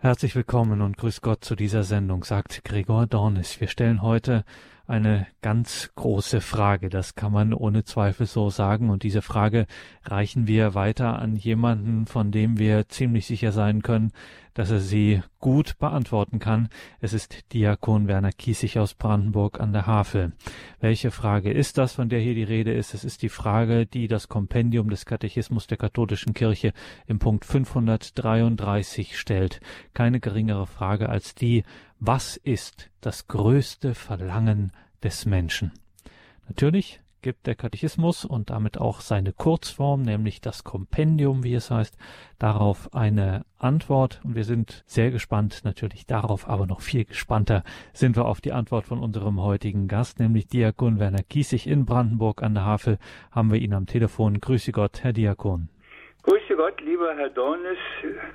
Herzlich willkommen und grüß Gott zu dieser Sendung, sagt Gregor Dornis. Wir stellen heute eine ganz große Frage, das kann man ohne Zweifel so sagen, und diese Frage reichen wir weiter an jemanden, von dem wir ziemlich sicher sein können, dass er sie gut beantworten kann. Es ist Diakon Werner Kiesig aus Brandenburg an der Havel. Welche Frage ist das, von der hier die Rede ist? Es ist die Frage, die das Kompendium des Katechismus der katholischen Kirche im Punkt 533 stellt. Keine geringere Frage als die, was ist das größte Verlangen des Menschen? Natürlich gibt der Katechismus und damit auch seine Kurzform, nämlich das Kompendium, wie es heißt, darauf eine Antwort. Und wir sind sehr gespannt natürlich darauf, aber noch viel gespannter sind wir auf die Antwort von unserem heutigen Gast, nämlich Diakon Werner Kiesig in Brandenburg an der Havel. Haben wir ihn am Telefon. Grüße Gott, Herr Diakon. Grüße Gott, lieber Herr Dornes.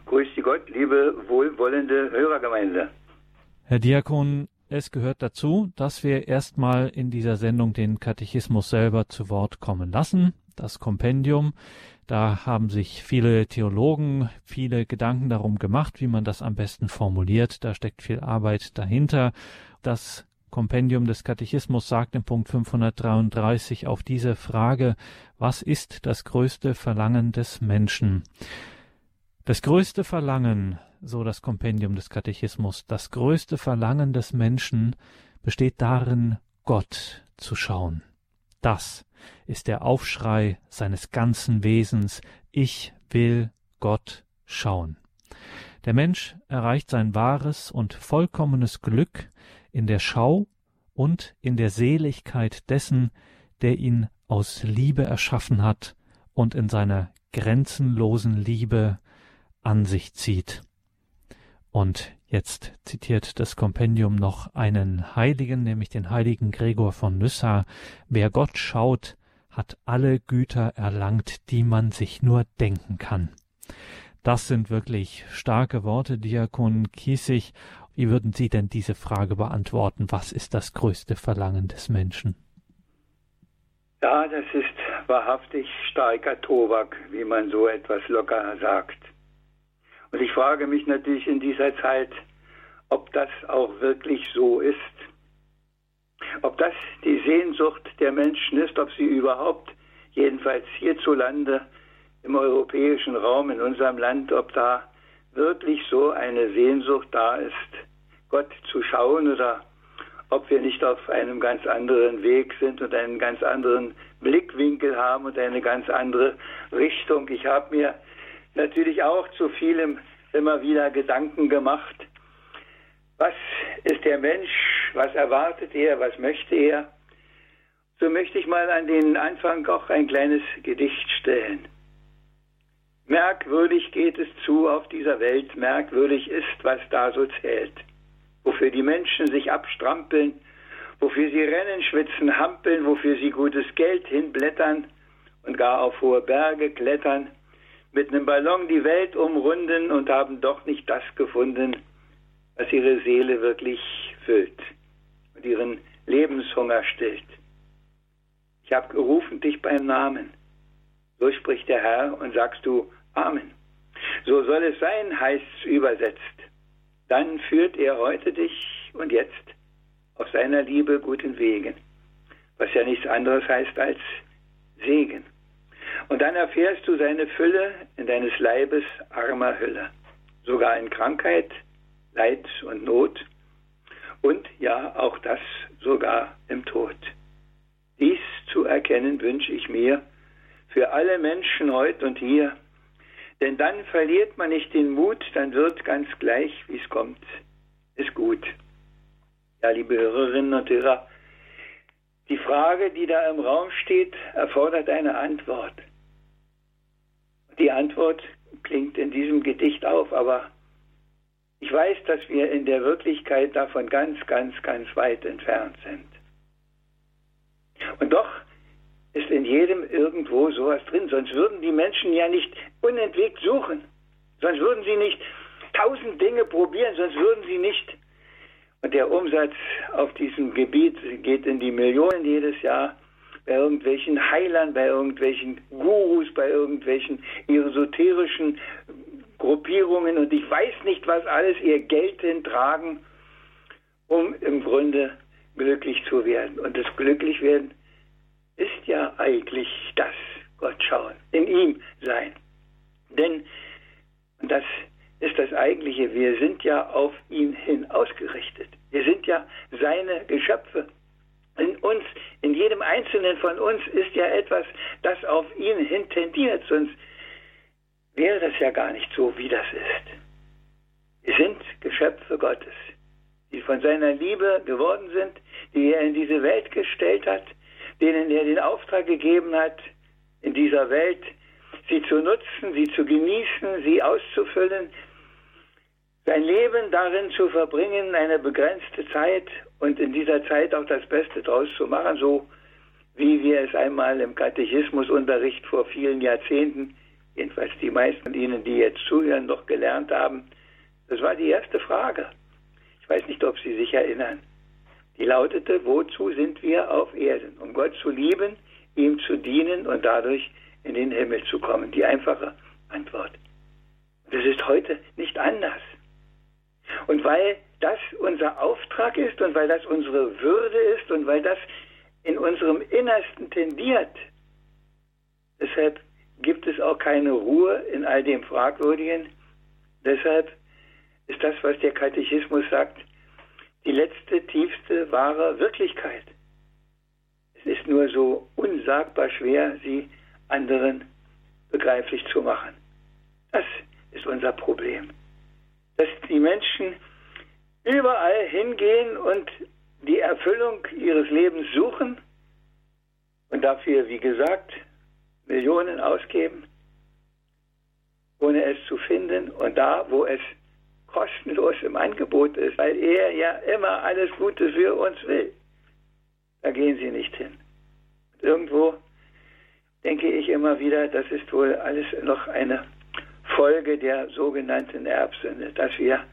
Grüße Gott, liebe wohlwollende Hörergemeinde. Herr Diakon, es gehört dazu, dass wir erstmal in dieser Sendung den Katechismus selber zu Wort kommen lassen, das Kompendium. Da haben sich viele Theologen viele Gedanken darum gemacht, wie man das am besten formuliert. Da steckt viel Arbeit dahinter. Das Kompendium des Katechismus sagt im Punkt 533 auf diese Frage, was ist das größte Verlangen des Menschen? Das größte Verlangen so das Kompendium des Katechismus, das größte Verlangen des Menschen besteht darin, Gott zu schauen. Das ist der Aufschrei seines ganzen Wesens, ich will Gott schauen. Der Mensch erreicht sein wahres und vollkommenes Glück in der Schau und in der Seligkeit dessen, der ihn aus Liebe erschaffen hat und in seiner grenzenlosen Liebe an sich zieht. Und jetzt zitiert das Kompendium noch einen Heiligen, nämlich den heiligen Gregor von Nyssa. Wer Gott schaut, hat alle Güter erlangt, die man sich nur denken kann. Das sind wirklich starke Worte, Diakon Kiesig. Wie würden Sie denn diese Frage beantworten? Was ist das größte Verlangen des Menschen? Ja, das ist wahrhaftig starker Tobak, wie man so etwas locker sagt. Und ich frage mich natürlich in dieser Zeit, ob das auch wirklich so ist. Ob das die Sehnsucht der Menschen ist, ob sie überhaupt, jedenfalls hierzulande, im europäischen Raum, in unserem Land, ob da wirklich so eine Sehnsucht da ist, Gott zu schauen oder ob wir nicht auf einem ganz anderen Weg sind und einen ganz anderen Blickwinkel haben und eine ganz andere Richtung. Ich habe mir natürlich auch zu vielem immer wieder Gedanken gemacht. Was ist der Mensch? Was erwartet er? Was möchte er? So möchte ich mal an den Anfang auch ein kleines Gedicht stellen. Merkwürdig geht es zu auf dieser Welt, merkwürdig ist, was da so zählt. Wofür die Menschen sich abstrampeln, wofür sie rennen, schwitzen, hampeln, wofür sie gutes Geld hinblättern und gar auf hohe Berge klettern mit einem Ballon die Welt umrunden und haben doch nicht das gefunden, was ihre Seele wirklich füllt und ihren Lebenshunger stillt. Ich habe gerufen dich beim Namen. So spricht der Herr und sagst du Amen. So soll es sein, heißt es übersetzt. Dann führt er heute dich und jetzt auf seiner Liebe guten Wegen, was ja nichts anderes heißt als Segen. Und dann erfährst du seine Fülle in deines Leibes armer Hülle, sogar in Krankheit, Leid und Not und ja auch das sogar im Tod. Dies zu erkennen wünsche ich mir für alle Menschen heute und hier, denn dann verliert man nicht den Mut, dann wird ganz gleich, wie es kommt, ist gut. Ja, liebe Hörerinnen und Hörer, die Frage, die da im Raum steht, erfordert eine Antwort. Die Antwort klingt in diesem Gedicht auf, aber ich weiß, dass wir in der Wirklichkeit davon ganz, ganz, ganz weit entfernt sind. Und doch ist in jedem irgendwo sowas drin, sonst würden die Menschen ja nicht unentwegt suchen, sonst würden sie nicht tausend Dinge probieren, sonst würden sie nicht. Und der Umsatz auf diesem Gebiet geht in die Millionen jedes Jahr bei irgendwelchen Heilern, bei irgendwelchen Gurus, bei irgendwelchen esoterischen Gruppierungen und ich weiß nicht, was alles ihr Geld hintragen, um im Grunde glücklich zu werden. Und das Glücklichwerden ist ja eigentlich das Gott schauen, in ihm sein. Denn, und das ist das Eigentliche, wir sind ja auf ihn hin ausgerichtet. Wir sind ja seine Geschöpfe. In uns, in jedem Einzelnen von uns ist ja etwas, das auf ihn hin tendiert, sonst wäre das ja gar nicht so, wie das ist. Wir sind Geschöpfe Gottes, die von seiner Liebe geworden sind, die er in diese Welt gestellt hat, denen er den Auftrag gegeben hat, in dieser Welt sie zu nutzen, sie zu genießen, sie auszufüllen, sein Leben darin zu verbringen, eine begrenzte Zeit und in dieser Zeit auch das Beste draus zu machen, so wie wir es einmal im Katechismusunterricht vor vielen Jahrzehnten, jedenfalls die meisten von Ihnen, die jetzt zuhören, noch gelernt haben. Das war die erste Frage. Ich weiß nicht, ob Sie sich erinnern. Die lautete, wozu sind wir auf Erden? Um Gott zu lieben, ihm zu dienen und dadurch in den Himmel zu kommen. Die einfache Antwort. Das ist heute nicht anders. Und weil das unser Auftrag ist und weil das unsere Würde ist und weil das in unserem Innersten tendiert, deshalb gibt es auch keine Ruhe in all dem Fragwürdigen. Deshalb ist das, was der Katechismus sagt, die letzte, tiefste, wahre Wirklichkeit. Es ist nur so unsagbar schwer, sie anderen begreiflich zu machen. Das ist unser Problem. Dass die Menschen überall hingehen und die Erfüllung ihres Lebens suchen und dafür, wie gesagt, Millionen ausgeben, ohne es zu finden. Und da, wo es kostenlos im Angebot ist, weil er ja immer alles Gute für uns will, da gehen sie nicht hin. Irgendwo denke ich immer wieder, das ist wohl alles noch eine Folge der sogenannten Erbsünde, dass wir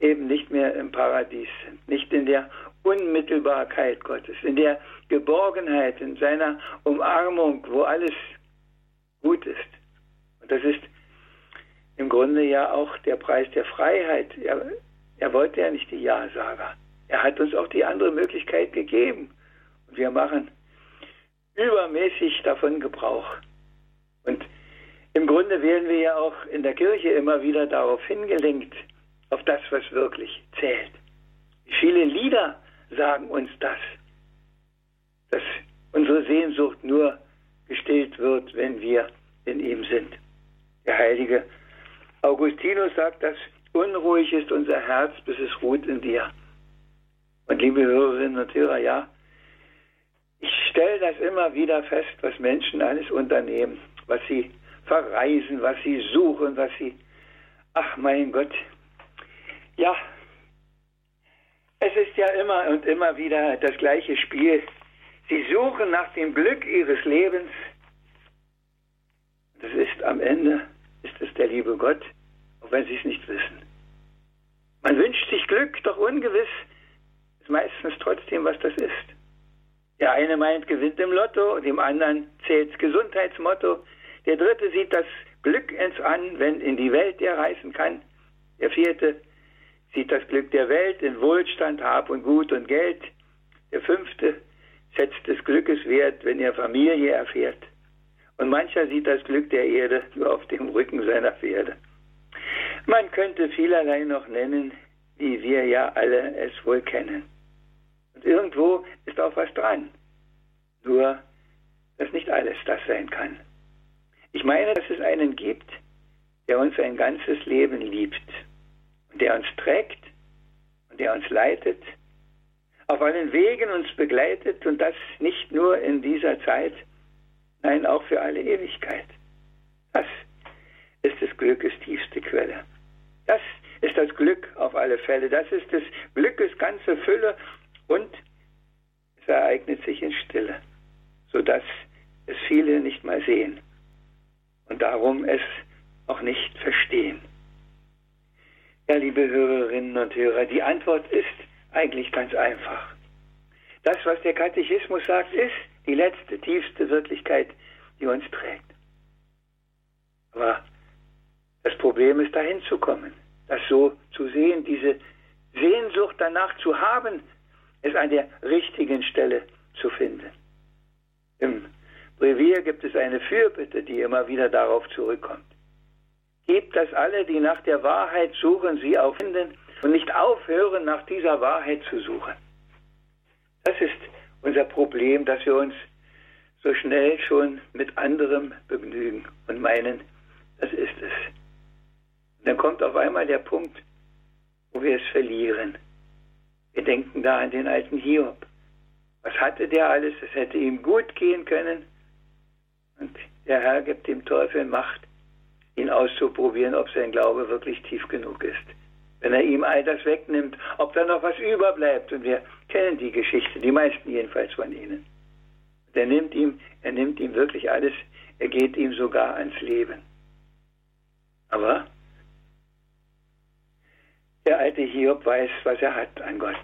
eben nicht mehr im Paradies sind, nicht in der Unmittelbarkeit Gottes, in der Geborgenheit, in seiner Umarmung, wo alles gut ist. Und das ist im Grunde ja auch der Preis der Freiheit. Er, er wollte ja nicht die Ja-Sager. Er hat uns auch die andere Möglichkeit gegeben. Und wir machen übermäßig davon Gebrauch. Im Grunde werden wir ja auch in der Kirche immer wieder darauf hingelenkt, auf das, was wirklich zählt. Viele Lieder sagen uns das, dass unsere Sehnsucht nur gestillt wird, wenn wir in ihm sind. Der heilige Augustinus sagt, dass unruhig ist unser Herz, bis es ruht in dir. Und liebe Hörerinnen und Hörer, ja, ich stelle das immer wieder fest, was Menschen alles unternehmen, was sie verreisen, was sie suchen, was sie... Ach mein Gott. Ja, es ist ja immer und immer wieder das gleiche Spiel. Sie suchen nach dem Glück ihres Lebens. Das ist am Ende, ist es der liebe Gott, auch wenn sie es nicht wissen. Man wünscht sich Glück, doch ungewiss ist meistens trotzdem, was das ist. Der eine meint, gewinnt im Lotto, dem anderen zählt Gesundheitsmotto. Der dritte sieht das Glück ins an, wenn in die Welt er reisen kann. Der vierte sieht das Glück der Welt in Wohlstand, Hab und Gut und Geld. Der fünfte setzt des Glückes Wert, wenn er Familie erfährt. Und mancher sieht das Glück der Erde nur auf dem Rücken seiner Pferde. Man könnte vielerlei noch nennen, wie wir ja alle es wohl kennen. Und irgendwo ist auch was dran. Nur, dass nicht alles das sein kann. Ich meine, dass es einen gibt, der uns ein ganzes Leben liebt und der uns trägt und der uns leitet, auf allen Wegen uns begleitet und das nicht nur in dieser Zeit, nein, auch für alle Ewigkeit. Das ist des Glückes tiefste Quelle. Das ist das Glück auf alle Fälle. Das ist des Glückes ganze Fülle und es ereignet sich in Stille, sodass es viele nicht mal sehen und darum es auch nicht verstehen. Ja, liebe Hörerinnen und Hörer, die Antwort ist eigentlich ganz einfach. Das, was der Katechismus sagt, ist die letzte, tiefste Wirklichkeit, die uns trägt. Aber Das Problem ist, dahin zu kommen, das so zu sehen, diese Sehnsucht danach zu haben, es an der richtigen Stelle zu finden. Im Brevier gibt es eine Fürbitte, die immer wieder darauf zurückkommt. Gebt, dass alle, die nach der Wahrheit suchen, sie auch finden und nicht aufhören, nach dieser Wahrheit zu suchen. Das ist unser Problem, dass wir uns so schnell schon mit anderem begnügen und meinen, das ist es. Und dann kommt auf einmal der Punkt, wo wir es verlieren. Wir denken da an den alten Hiob. Was hatte der alles? Es hätte ihm gut gehen können. Und der Herr gibt dem Teufel Macht, ihn auszuprobieren, ob sein Glaube wirklich tief genug ist. Wenn er ihm all das wegnimmt, ob da noch was überbleibt. Und wir kennen die Geschichte, die meisten jedenfalls von ihnen. Und er nimmt ihm, er nimmt ihm wirklich alles, er geht ihm sogar ans Leben. Aber der alte Hiob weiß, was er hat an Gott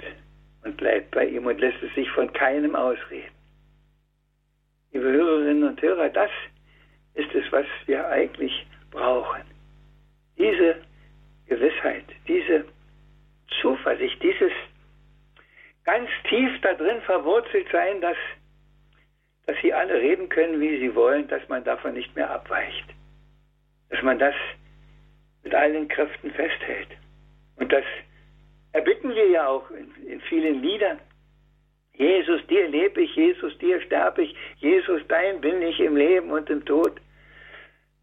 und bleibt bei ihm und lässt es sich von keinem ausreden. Liebe Hörerinnen und Hörer, das ist es, was wir eigentlich brauchen. Diese Gewissheit, diese Zuversicht, dieses ganz tief da drin verwurzelt sein, dass, dass sie alle reden können, wie sie wollen, dass man davon nicht mehr abweicht. Dass man das mit allen Kräften festhält. Und das erbitten wir ja auch in, in vielen Liedern. Jesus, dir lebe ich, Jesus, dir sterbe ich, Jesus, dein bin ich im Leben und im Tod.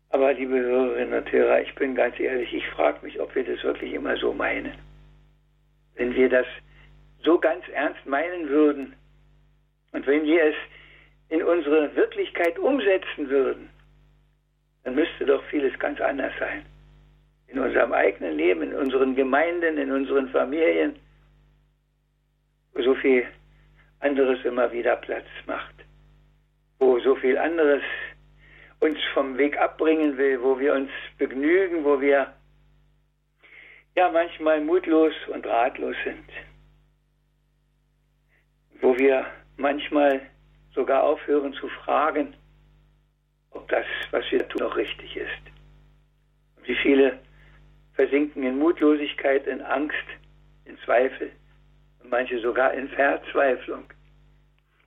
Aber liebe Hörerinnen und Hörer, ich bin ganz ehrlich, ich frage mich, ob wir das wirklich immer so meinen. Wenn wir das so ganz ernst meinen würden und wenn wir es in unsere Wirklichkeit umsetzen würden, dann müsste doch vieles ganz anders sein in unserem eigenen Leben, in unseren Gemeinden, in unseren Familien, so viel anderes immer wieder Platz macht, wo so viel anderes uns vom Weg abbringen will, wo wir uns begnügen, wo wir ja manchmal mutlos und ratlos sind, wo wir manchmal sogar aufhören zu fragen, ob das, was wir tun, noch richtig ist. Wie viele versinken in Mutlosigkeit, in Angst, in Zweifel manche sogar in Verzweiflung.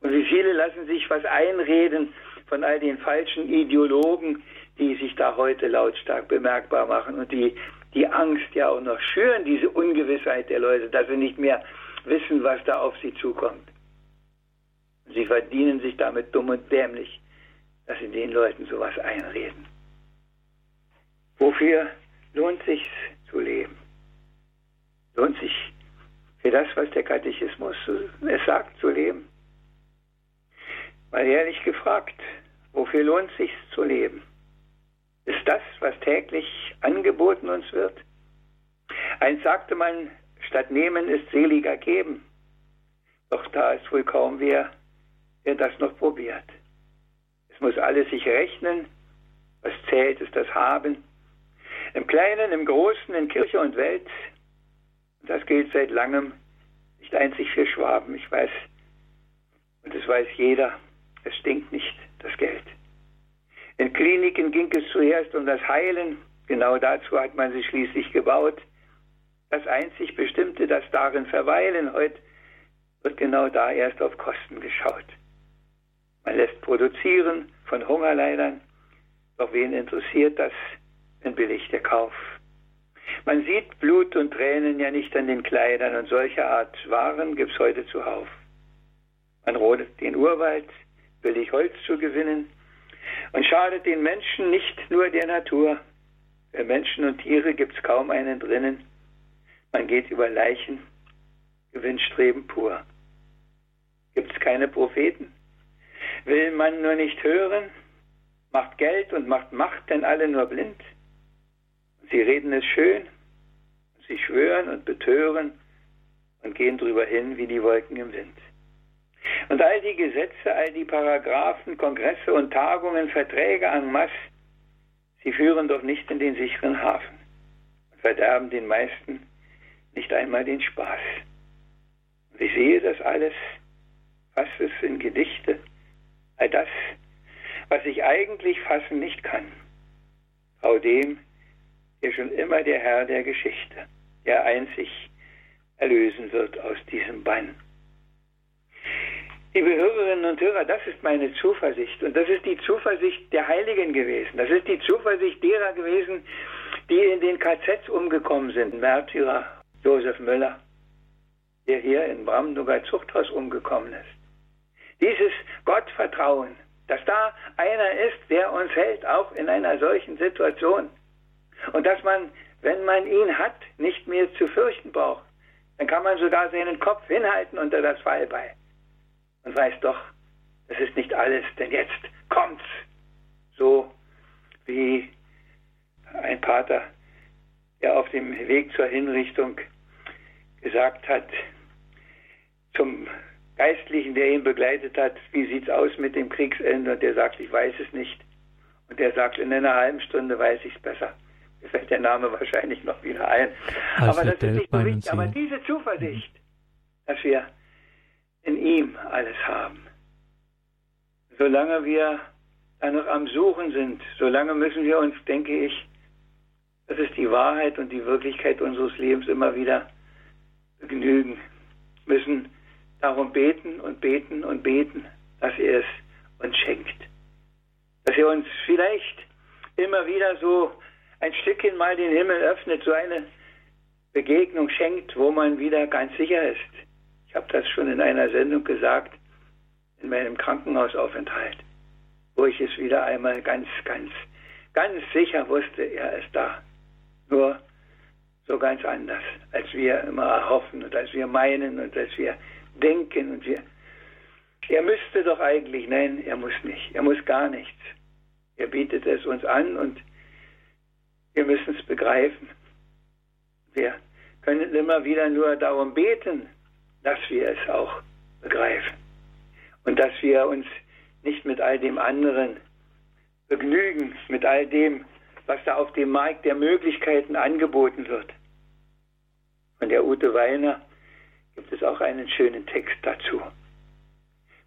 Und wie viele lassen sich was einreden von all den falschen Ideologen, die sich da heute lautstark bemerkbar machen und die die Angst ja auch noch schüren, diese Ungewissheit der Leute, dass sie nicht mehr wissen, was da auf sie zukommt. sie verdienen sich damit dumm und dämlich, dass sie den Leuten sowas einreden. Wofür lohnt sich zu leben. Lohnt sich für das, was der Katechismus es sagt, zu leben. Mal ehrlich gefragt, wofür lohnt sich zu leben? Ist das, was täglich angeboten uns wird? Eins sagte man, statt nehmen ist seliger geben. Doch da ist wohl kaum wer, der das noch probiert. Es muss alles sich rechnen. Was zählt, ist das Haben. Im Kleinen, im Großen, in Kirche und Welt. Das gilt seit langem nicht einzig für Schwaben. Ich weiß, und das weiß jeder, es stinkt nicht das Geld. In Kliniken ging es zuerst um das Heilen. Genau dazu hat man sie schließlich gebaut. Das einzig Bestimmte, das darin verweilen, heute wird genau da erst auf Kosten geschaut. Man lässt produzieren von Hungerleidern, doch wen interessiert das ein billiger Kauf. Man sieht Blut und Tränen ja nicht an den Kleidern und solche Art Waren gibt's heute zuhauf. Man rodet den Urwald, billig Holz zu gewinnen und schadet den Menschen nicht nur der Natur. Für Menschen und Tiere gibt's kaum einen drinnen. Man geht über Leichen, Gewinnstreben pur. Gibt's keine Propheten? Will man nur nicht hören? Macht Geld und macht Macht denn alle nur blind? Sie reden es schön, sie schwören und betören und gehen drüber hin wie die Wolken im Wind. Und all die Gesetze, all die Paragraphen, Kongresse und Tagungen, Verträge en masse, sie führen doch nicht in den sicheren Hafen und verderben den meisten nicht einmal den Spaß. Und ich sehe das alles, fasse es in Gedichte, all das, was ich eigentlich fassen nicht kann. Trau dem, der schon immer der Herr der Geschichte, der einzig erlösen wird aus diesem Bann. Liebe Hörerinnen und Hörer, das ist meine Zuversicht und das ist die Zuversicht der Heiligen gewesen. Das ist die Zuversicht derer gewesen, die in den KZs umgekommen sind. Märtyrer Josef Müller, der hier in Brandenburger Zuchthaus umgekommen ist. Dieses Gottvertrauen, dass da einer ist, der uns hält, auch in einer solchen Situation. Und dass man, wenn man ihn hat, nicht mehr zu fürchten braucht. Dann kann man sogar seinen Kopf hinhalten unter das Fallbeil und weiß doch, es ist nicht alles, denn jetzt kommt's. So wie ein Pater, der auf dem Weg zur Hinrichtung gesagt hat, zum Geistlichen, der ihn begleitet hat, wie sieht's aus mit dem Kriegsende? Und der sagt, ich weiß es nicht. Und der sagt, in einer halben Stunde weiß ich es besser. Mir fällt der Name wahrscheinlich noch wieder ein. Also aber das ist nicht so wichtig. Aber diese Zuversicht, mhm. dass wir in ihm alles haben. Solange wir da noch am Suchen sind, solange müssen wir uns, denke ich, das ist die Wahrheit und die Wirklichkeit unseres Lebens immer wieder begnügen, müssen darum beten und beten und beten, dass er es uns schenkt. Dass er uns vielleicht immer wieder so ein Stückchen mal den Himmel öffnet, so eine Begegnung schenkt, wo man wieder ganz sicher ist. Ich habe das schon in einer Sendung gesagt, in meinem Krankenhausaufenthalt, wo ich es wieder einmal ganz, ganz, ganz sicher wusste, er ist da. Nur so ganz anders, als wir immer erhoffen und als wir meinen und als wir denken und wir. Er müsste doch eigentlich, nein, er muss nicht. Er muss gar nichts. Er bietet es uns an und wir müssen es begreifen. Wir können immer wieder nur darum beten, dass wir es auch begreifen. Und dass wir uns nicht mit all dem anderen begnügen, mit all dem, was da auf dem Markt der Möglichkeiten angeboten wird. Von der Ute Weiner gibt es auch einen schönen Text dazu.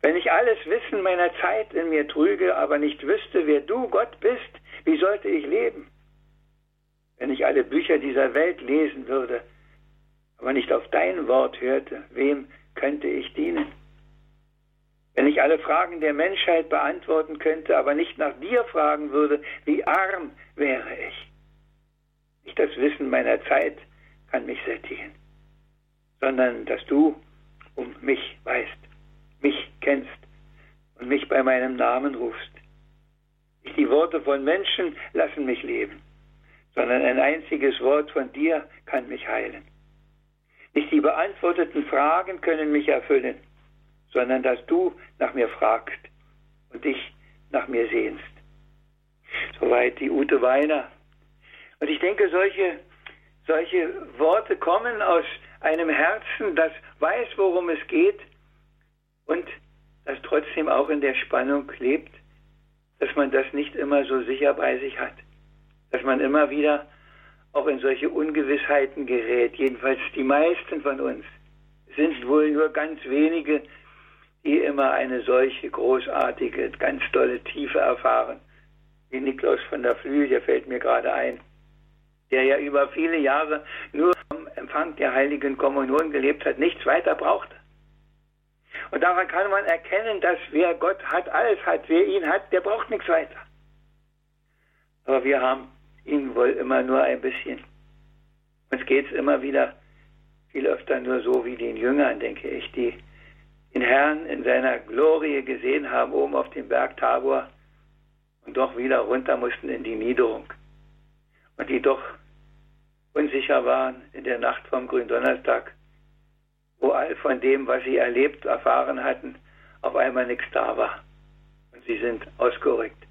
Wenn ich alles Wissen meiner Zeit in mir trüge, aber nicht wüsste, wer du Gott bist, wie sollte ich leben? Wenn ich alle Bücher dieser Welt lesen würde, aber nicht auf dein Wort hörte, wem könnte ich dienen? Wenn ich alle Fragen der Menschheit beantworten könnte, aber nicht nach dir fragen würde, wie arm wäre ich? Nicht das Wissen meiner Zeit kann mich sättigen, sondern dass du um mich weißt, mich kennst und mich bei meinem Namen rufst. Nicht die Worte von Menschen lassen mich leben, sondern ein einziges Wort von dir kann mich heilen. Nicht die beantworteten Fragen können mich erfüllen, sondern dass du nach mir fragst und dich nach mir sehnst. Soweit die Ute Weiner. Und ich denke, solche, solche Worte kommen aus einem Herzen, das weiß, worum es geht und das trotzdem auch in der Spannung lebt, dass man das nicht immer so sicher bei sich hat, dass man immer wieder auch in solche Ungewissheiten gerät. Jedenfalls die meisten von uns sind wohl nur ganz wenige, die immer eine solche großartige, ganz tolle Tiefe erfahren. Wie Niklaus von der Flügel, der fällt mir gerade ein, der ja über viele Jahre nur vom Empfang der heiligen Kommunion gelebt hat, nichts weiter brauchte. Und daran kann man erkennen, dass wer Gott hat, alles hat. Wer ihn hat, der braucht nichts weiter. Aber wir haben ihn wohl immer nur ein bisschen. Uns geht es immer wieder viel öfter nur so wie den Jüngern, denke ich, die den Herrn in seiner Glorie gesehen haben, oben auf dem Berg Tabor und doch wieder runter mussten in die Niederung. Und die doch unsicher waren in der Nacht vom Gründonnerstag, wo all von dem, was sie erlebt, erfahren hatten, auf einmal nichts da war. Und sie sind ausgerückt.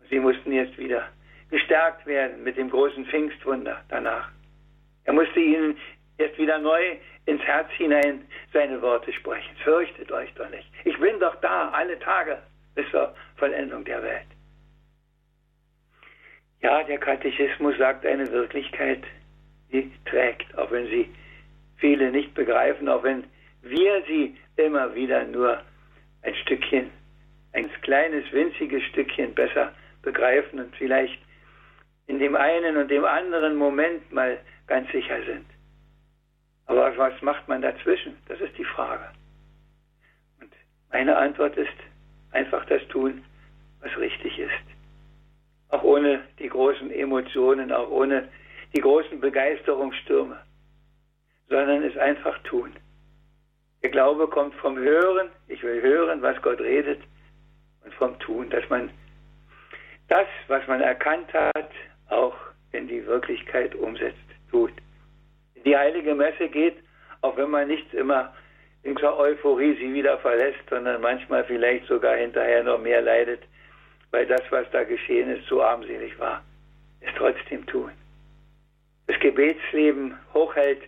Und sie mussten jetzt wieder gestärkt werden mit dem großen Pfingstwunder danach. Er musste ihnen jetzt wieder neu ins Herz hinein seine Worte sprechen. Fürchtet euch doch nicht. Ich bin doch da alle Tage bis zur Vollendung der Welt. Ja, der Katechismus sagt eine Wirklichkeit, die trägt, auch wenn sie viele nicht begreifen, auch wenn wir sie immer wieder nur ein Stückchen, ein kleines, winziges Stückchen besser begreifen und vielleicht in dem einen und dem anderen Moment mal ganz sicher sind. Aber was macht man dazwischen? Das ist die Frage. Und meine Antwort ist einfach das tun, was richtig ist. Auch ohne die großen Emotionen, auch ohne die großen Begeisterungsstürme, sondern es einfach tun. Der Glaube kommt vom Hören, ich will hören, was Gott redet, und vom Tun, dass man das, was man erkannt hat, auch in die Wirklichkeit umsetzt, tut. Die heilige Messe geht, auch wenn man nicht immer in zur Euphorie sie wieder verlässt, sondern manchmal vielleicht sogar hinterher noch mehr leidet, weil das, was da geschehen ist, so armselig war, es trotzdem tun. Das Gebetsleben hochhält,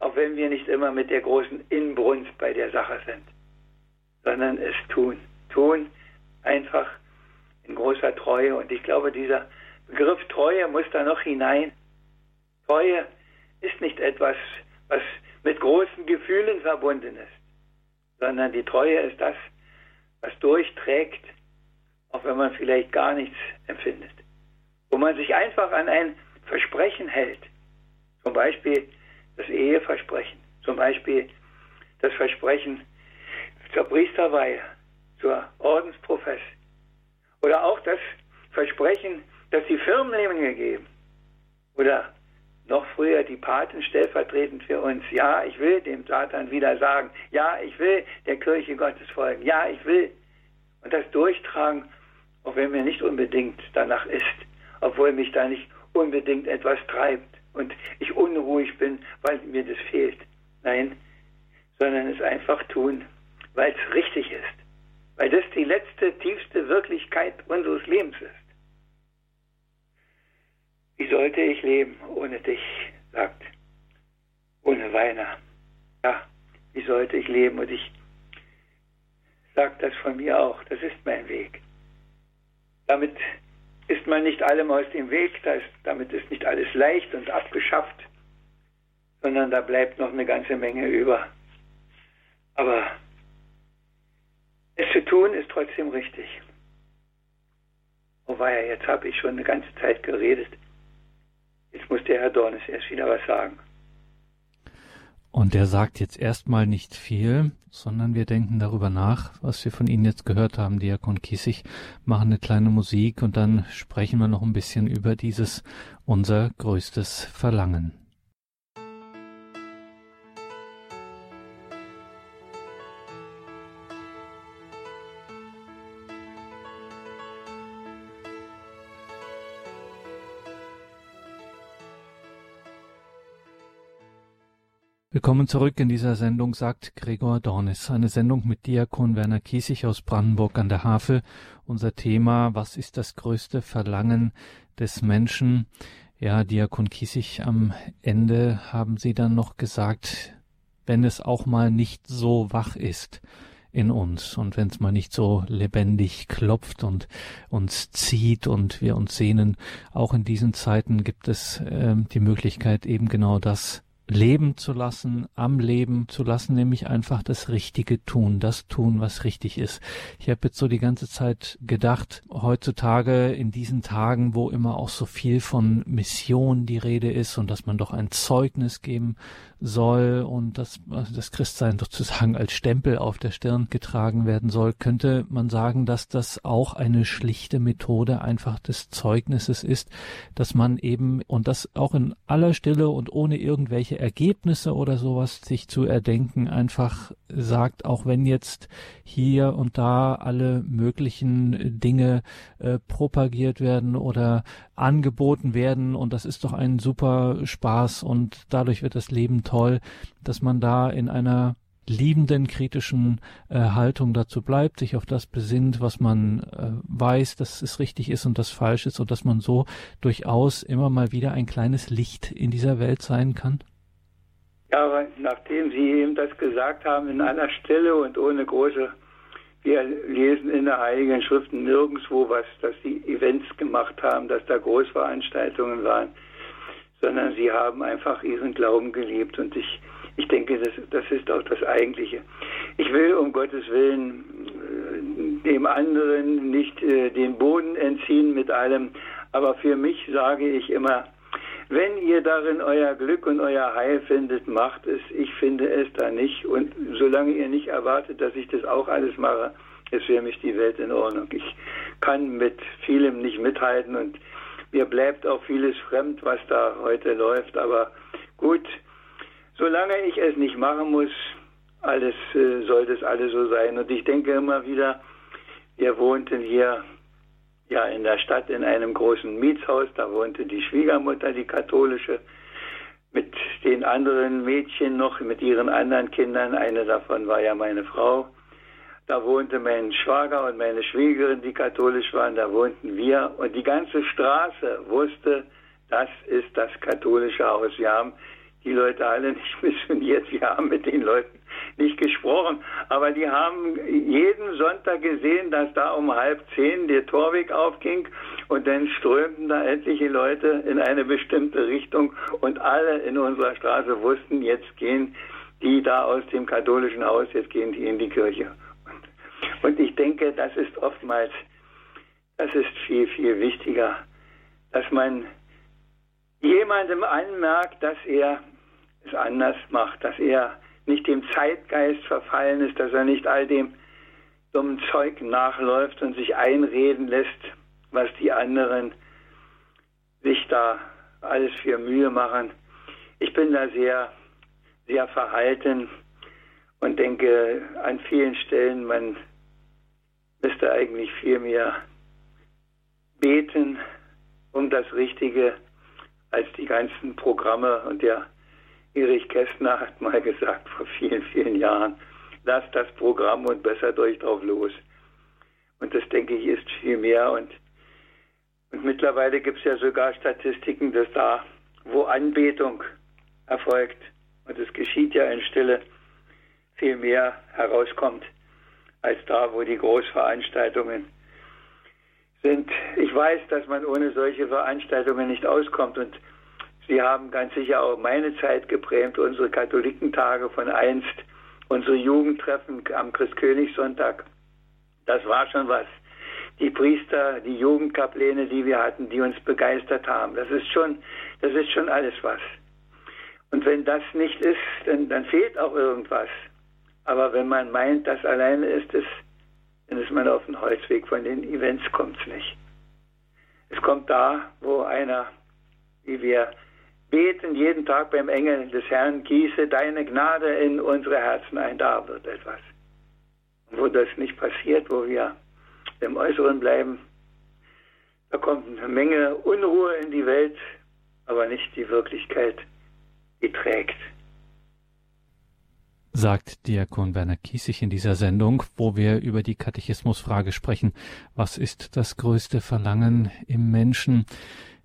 auch wenn wir nicht immer mit der großen Inbrunst bei der Sache sind, sondern es tun. Tun einfach in großer Treue. Und ich glaube, dieser Begriff Treue muss da noch hinein. Treue ist nicht etwas, was mit großen Gefühlen verbunden ist, sondern die Treue ist das, was durchträgt, auch wenn man vielleicht gar nichts empfindet. Wo man sich einfach an ein Versprechen hält. Zum Beispiel das Eheversprechen. Zum Beispiel das Versprechen zur Priesterweihe, zur Ordensprofess. Oder auch das Versprechen, dass die Firmenlinge geben. Oder noch früher die Paten stellvertretend für uns. Ja, ich will dem Satan wieder sagen. Ja, ich will der Kirche Gottes folgen. Ja, ich will. Und das durchtragen, auch wenn mir nicht unbedingt danach ist, obwohl mich da nicht unbedingt etwas treibt und ich unruhig bin, weil mir das fehlt. Nein, sondern es einfach tun, weil es richtig ist. Weil das die letzte, tiefste Wirklichkeit unseres Lebens ist. Wie sollte ich leben ohne dich, sagt ohne Weiner. Ja, wie sollte ich leben? Und ich sage das von mir auch, das ist mein Weg. Damit ist man nicht allem aus dem Weg, das, damit ist nicht alles leicht und abgeschafft, sondern da bleibt noch eine ganze Menge über. Aber es zu tun ist trotzdem richtig. Oh weia, jetzt habe ich schon eine ganze Zeit geredet. Jetzt muss der Herr Dornes erst wieder was sagen. Und er sagt jetzt erstmal nicht viel, sondern wir denken darüber nach, was wir von Ihnen jetzt gehört haben, Diakon Kiesig, machen eine kleine Musik und dann sprechen wir noch ein bisschen über dieses unser größtes Verlangen. Willkommen zurück in dieser Sendung, sagt Gregor Dornis. Eine Sendung mit Diakon Werner Kiesig aus Brandenburg an der Havel. Unser Thema, was ist das größte Verlangen des Menschen? Ja, Diakon Kiesig, am Ende haben Sie dann noch gesagt, wenn es auch mal nicht so wach ist in uns und wenn es mal nicht so lebendig klopft und uns zieht und wir uns sehnen, auch in diesen Zeiten gibt es äh, die Möglichkeit, eben genau das leben zu lassen, am Leben zu lassen, nämlich einfach das Richtige tun, das tun, was richtig ist. Ich habe jetzt so die ganze Zeit gedacht, heutzutage in diesen Tagen, wo immer auch so viel von Mission die Rede ist und dass man doch ein Zeugnis geben soll und dass also das Christsein sozusagen als Stempel auf der Stirn getragen werden soll, könnte man sagen, dass das auch eine schlichte Methode einfach des Zeugnisses ist, dass man eben und das auch in aller Stille und ohne irgendwelche Ergebnisse oder sowas sich zu erdenken, einfach sagt, auch wenn jetzt hier und da alle möglichen Dinge äh, propagiert werden oder angeboten werden und das ist doch ein super Spaß und dadurch wird das Leben toll, dass man da in einer liebenden, kritischen äh, Haltung dazu bleibt, sich auf das besinnt, was man äh, weiß, dass es richtig ist und das falsch ist und dass man so durchaus immer mal wieder ein kleines Licht in dieser Welt sein kann? Ja, nachdem Sie eben das gesagt haben, in aller Stille und ohne große, wir lesen in der Heiligen Schrift nirgendwo was, dass Sie Events gemacht haben, dass da Großveranstaltungen waren, sondern Sie haben einfach Ihren Glauben gelebt und ich, ich denke, das, das ist auch das Eigentliche. Ich will um Gottes Willen äh, dem anderen nicht äh, den Boden entziehen mit allem, Aber für mich sage ich immer, wenn ihr darin euer Glück und euer Heil findet, macht es. Ich finde es da nicht. Und solange ihr nicht erwartet, dass ich das auch alles mache, ist für mich die Welt in Ordnung. Ich kann mit vielem nicht mithalten und mir bleibt auch vieles fremd, was da heute läuft. Aber gut, solange ich es nicht machen muss, alles äh, soll das alles so sein. Und ich denke immer wieder, wir wohnten hier ja in der Stadt in einem großen Mietshaus, da wohnte die Schwiegermutter, die katholische, mit den anderen Mädchen noch, mit ihren anderen Kindern. Eine davon war ja meine Frau. Da wohnte mein Schwager und meine Schwiegerin, die katholisch waren, da wohnten wir. Und die ganze Straße wusste, das ist das katholische Haus. Wir haben die Leute alle nicht missioniert, wir haben mit den Leuten nicht gesprochen, aber die haben jeden Sonntag gesehen, dass da um halb zehn der Torweg aufging und dann strömten da etliche Leute in eine bestimmte Richtung und alle in unserer Straße wussten, jetzt gehen die da aus dem katholischen Haus, jetzt gehen die in die Kirche. Und, ich denke, das ist oftmals, das ist viel, viel wichtiger, dass man jemandem anmerkt, dass er es anders macht, dass er nicht dem Zeitgeist verfallen ist, dass er nicht all dem dummen Zeug nachläuft und sich einreden lässt, was die anderen sich da alles für Mühe machen. Ich bin da sehr, sehr verhalten und denke an vielen Stellen, man müsste eigentlich viel mehr beten um das Richtige als die ganzen Programme und der Erich Kästner hat mal gesagt vor vielen, vielen Jahren, lasst das Programm und bessert euch drauf los. Und das denke ich ist viel mehr. Und, und mittlerweile gibt es ja sogar Statistiken, dass da, wo Anbetung erfolgt, und es geschieht ja in Stille, viel mehr herauskommt, als da, wo die Großveranstaltungen sind. Ich weiß, dass man ohne solche Veranstaltungen nicht auskommt und Sie haben ganz sicher auch meine Zeit geprägt, unsere Katholikentage von einst, unsere Jugendtreffen am Christkönigssonntag. Das war schon was. Die Priester, die Jugendkapläne, die wir hatten, die uns begeistert haben. Das ist schon, das ist schon alles was. Und wenn das nicht ist, dann, dann fehlt auch irgendwas. Aber wenn man meint, das alleine ist es, dann ist man auf dem Holzweg. Von den Events kommt es nicht. Es kommt da, wo einer, wie wir beten jeden Tag beim Engel des Herrn, gieße deine Gnade in unsere Herzen ein, da wird etwas. Und wo das nicht passiert, wo wir im Äußeren bleiben, da kommt eine Menge Unruhe in die Welt, aber nicht die Wirklichkeit, die trägt. Sagt Diakon Werner Kiesig in dieser Sendung, wo wir über die Katechismusfrage sprechen. Was ist das größte Verlangen im Menschen?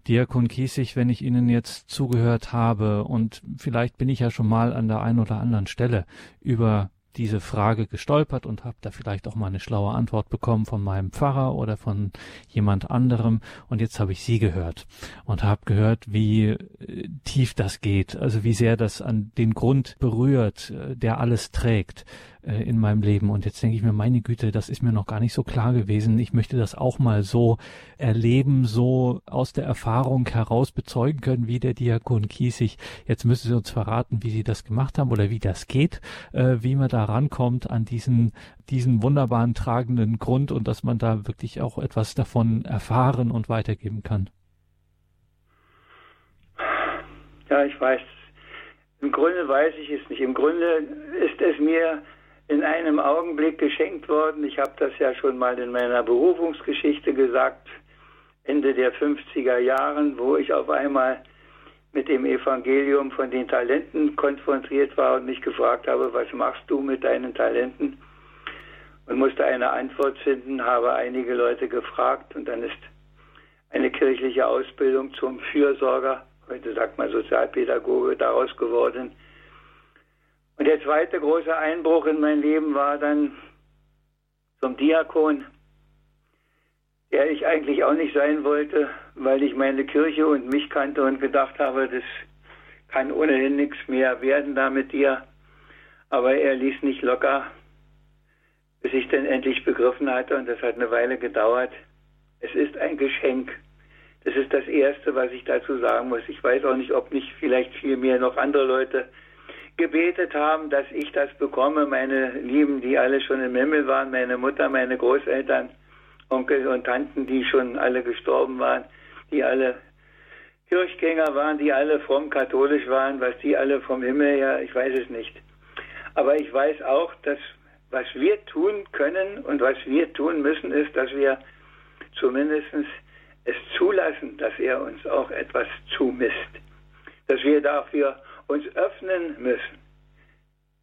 Diakon Kiesig, wenn ich Ihnen jetzt zugehört habe und vielleicht bin ich ja schon mal an der einen oder anderen Stelle über diese Frage gestolpert und habe da vielleicht auch mal eine schlaue Antwort bekommen von meinem Pfarrer oder von jemand anderem. Und jetzt habe ich Sie gehört und habe gehört, wie äh, tief das geht, also wie sehr das an den Grund berührt, äh, der alles trägt äh, in meinem Leben. Und jetzt denke ich mir, meine Güte, das ist mir noch gar nicht so klar gewesen. Ich möchte das auch mal so erleben, so aus der Erfahrung heraus bezeugen können, wie der Diakon Kiesig. Jetzt müssen Sie uns verraten, wie Sie das gemacht haben oder wie das geht, äh, wie man da rankommt an diesen, diesen wunderbaren tragenden Grund und dass man da wirklich auch etwas davon erfahren und weitergeben kann. Ja, ich weiß. Im Grunde weiß ich es nicht. Im Grunde ist es mir in einem Augenblick geschenkt worden. Ich habe das ja schon mal in meiner Berufungsgeschichte gesagt, Ende der 50er Jahren, wo ich auf einmal mit dem Evangelium von den Talenten konfrontiert war und mich gefragt habe, was machst du mit deinen Talenten? Und musste eine Antwort finden, habe einige Leute gefragt und dann ist eine kirchliche Ausbildung zum Fürsorger, heute sagt man Sozialpädagoge, daraus geworden. Und der zweite große Einbruch in mein Leben war dann zum Diakon, der ich eigentlich auch nicht sein wollte, weil ich meine Kirche und mich kannte und gedacht habe, das kann ohnehin nichts mehr werden da mit dir. Aber er ließ nicht locker, bis ich dann endlich begriffen hatte, und das hat eine Weile gedauert, es ist ein Geschenk, Das ist das Erste, was ich dazu sagen muss. Ich weiß auch nicht, ob nicht vielleicht viel mehr noch andere Leute gebetet haben, dass ich das bekomme. Meine Lieben, die alle schon im Himmel waren, meine Mutter, meine Großeltern, Onkel und Tanten, die schon alle gestorben waren, die alle Kirchgänger waren, die alle fromm katholisch waren, was die alle vom Himmel her, ich weiß es nicht. Aber ich weiß auch, dass was wir tun können und was wir tun müssen, ist, dass wir zumindest es zulassen, dass er uns auch etwas zumisst. Dass wir dafür uns öffnen müssen.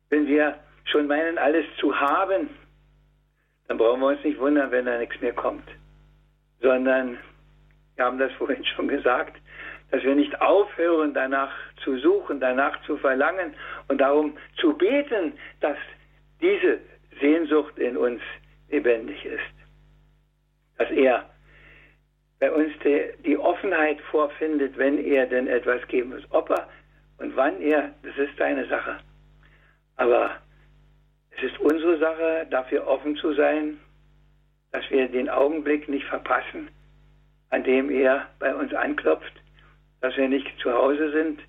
Wenn wir schon meinen, alles zu haben, dann brauchen wir uns nicht wundern, wenn da nichts mehr kommt. Sondern, wir haben das vorhin schon gesagt, dass wir nicht aufhören, danach zu suchen, danach zu verlangen und darum zu beten, dass diese Sehnsucht in uns lebendig ist. Dass er bei uns die, die Offenheit vorfindet, wenn er denn etwas geben muss. Ob er und wann er, das ist seine Sache. Aber es ist unsere Sache, dafür offen zu sein, dass wir den Augenblick nicht verpassen, an dem er bei uns anklopft, dass wir nicht zu Hause sind,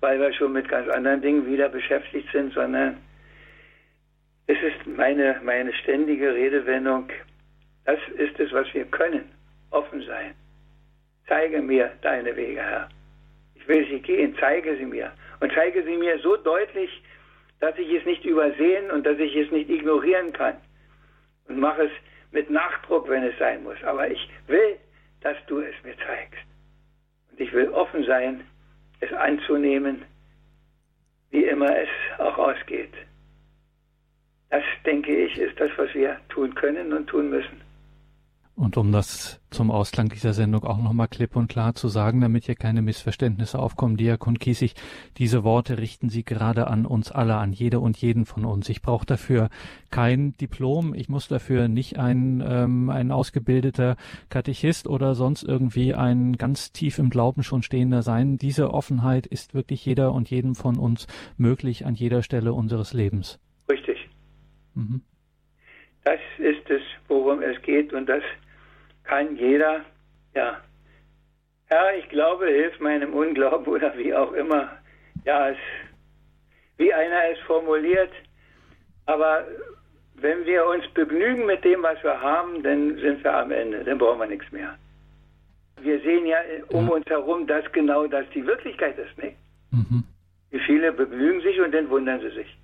weil wir schon mit ganz anderen Dingen wieder beschäftigt sind, sondern es ist meine, meine ständige Redewendung, das ist es, was wir können, offen sein. Zeige mir deine Wege, Herr. Ich will sie gehen, zeige sie mir. Und zeige sie mir so deutlich, dass ich es nicht übersehen und dass ich es nicht ignorieren kann. Und mache es mit Nachdruck, wenn es sein muss. Aber ich will, dass du es mir zeigst. Und ich will offen sein, es anzunehmen, wie immer es auch ausgeht. Das, denke ich, ist das, was wir tun können und tun müssen. Und um das zum Ausklang dieser Sendung auch nochmal klipp und klar zu sagen, damit hier keine Missverständnisse aufkommen, Diakon Kiesig, diese Worte richten Sie gerade an uns alle, an jede und jeden von uns. Ich brauche dafür kein Diplom, ich muss dafür nicht ein, ähm, ein ausgebildeter Katechist oder sonst irgendwie ein ganz tief im Glauben schon stehender sein. Diese Offenheit ist wirklich jeder und jedem von uns möglich an jeder Stelle unseres Lebens. Richtig. Mhm. Das ist es, worum es geht und das kann jeder, ja, Herr, ich glaube, hilf meinem Unglauben oder wie auch immer, ja, es, wie einer es formuliert, aber wenn wir uns begnügen mit dem, was wir haben, dann sind wir am Ende, dann brauchen wir nichts mehr. Wir sehen ja um ja. uns herum, dass genau das die Wirklichkeit ist, nicht? Mhm. Wie viele begnügen sich und dann wundern sie sich.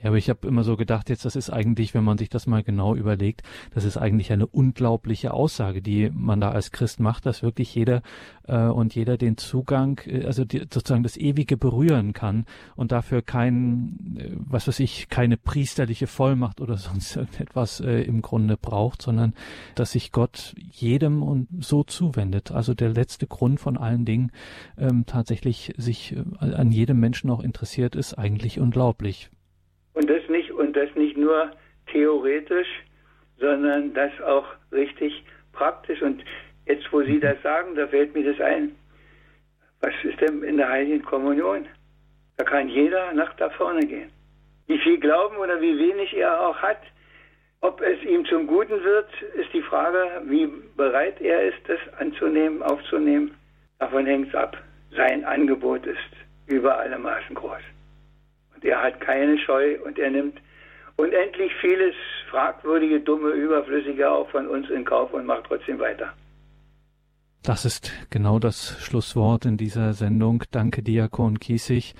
Ja, aber ich habe immer so gedacht, jetzt das ist eigentlich, wenn man sich das mal genau überlegt, das ist eigentlich eine unglaubliche Aussage, die man da als Christ macht, dass wirklich jeder äh, und jeder den Zugang, äh, also die, sozusagen das Ewige berühren kann und dafür kein, äh, was weiß ich, keine priesterliche Vollmacht oder sonst irgendetwas äh, im Grunde braucht, sondern dass sich Gott jedem und so zuwendet. Also der letzte Grund von allen Dingen ähm, tatsächlich sich äh, an jedem Menschen auch interessiert, ist eigentlich unglaublich. Und das nicht, nur theoretisch, sondern das auch richtig praktisch. Und jetzt, wo Sie das sagen, da fällt mir das ein. Was ist denn in der Heiligen Kommunion? Da kann jeder nach da vorne gehen. Wie viel Glauben oder wie wenig er auch hat, ob es ihm zum Guten wird, ist die Frage, wie bereit er ist, das anzunehmen, aufzunehmen. Davon hängt es ab. Sein Angebot ist über alle Maßen groß. Und er hat keine Scheu und er nimmt unendlich vieles fragwürdige, dumme, überflüssige auch von uns in Kauf und macht trotzdem weiter. Das ist genau das Schlusswort in dieser Sendung. Danke, Diakon Kiesig,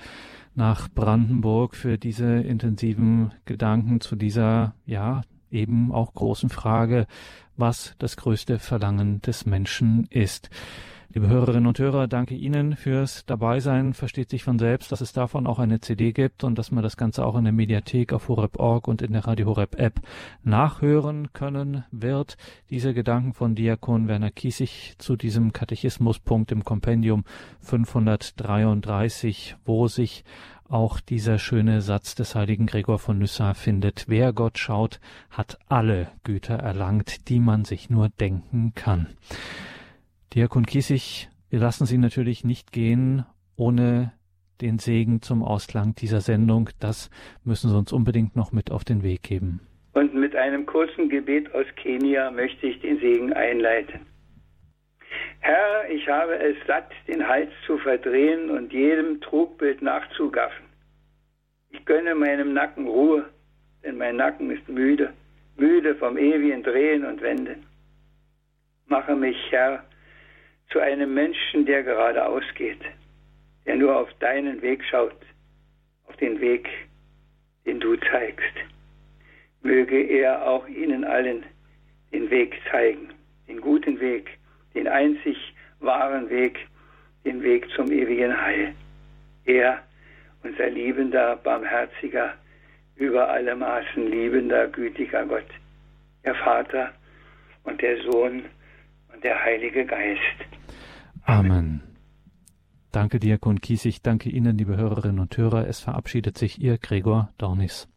nach Brandenburg für diese intensiven Gedanken zu dieser, ja, eben auch großen Frage, was das größte Verlangen des Menschen ist. Liebe Hörerinnen und Hörer, danke Ihnen fürs Dabeisein. Versteht sich von selbst, dass es davon auch eine CD gibt und dass man das Ganze auch in der Mediathek auf horeb.org und in der Radio Horeb App nachhören können wird. Diese Gedanken von Diakon Werner Kiesig zu diesem Katechismuspunkt im Kompendium 533, wo sich auch dieser schöne Satz des heiligen Gregor von Nyssa findet. Wer Gott schaut, hat alle Güter erlangt, die man sich nur denken kann. Diakon Kiesig, wir lassen Sie natürlich nicht gehen ohne den Segen zum Ausklang dieser Sendung. Das müssen Sie uns unbedingt noch mit auf den Weg geben. Und mit einem kurzen Gebet aus Kenia möchte ich den Segen einleiten. Herr, ich habe es satt, den Hals zu verdrehen und jedem Trugbild nachzugaffen. Ich gönne meinem Nacken Ruhe, denn mein Nacken ist müde, müde vom ewigen Drehen und Wenden. Mache mich, Herr, zu einem Menschen, der geradeaus geht, der nur auf deinen Weg schaut, auf den Weg, den du zeigst. Möge er auch ihnen allen den Weg zeigen, den guten Weg, den einzig wahren Weg, den Weg zum ewigen Heil. Er, unser liebender, barmherziger, über alle Maßen liebender, gütiger Gott, der Vater und der Sohn der Heilige Geist. Amen. Danke, Diakon Kiesig. Danke Ihnen, liebe Hörerinnen und Hörer. Es verabschiedet sich Ihr Gregor Dornis.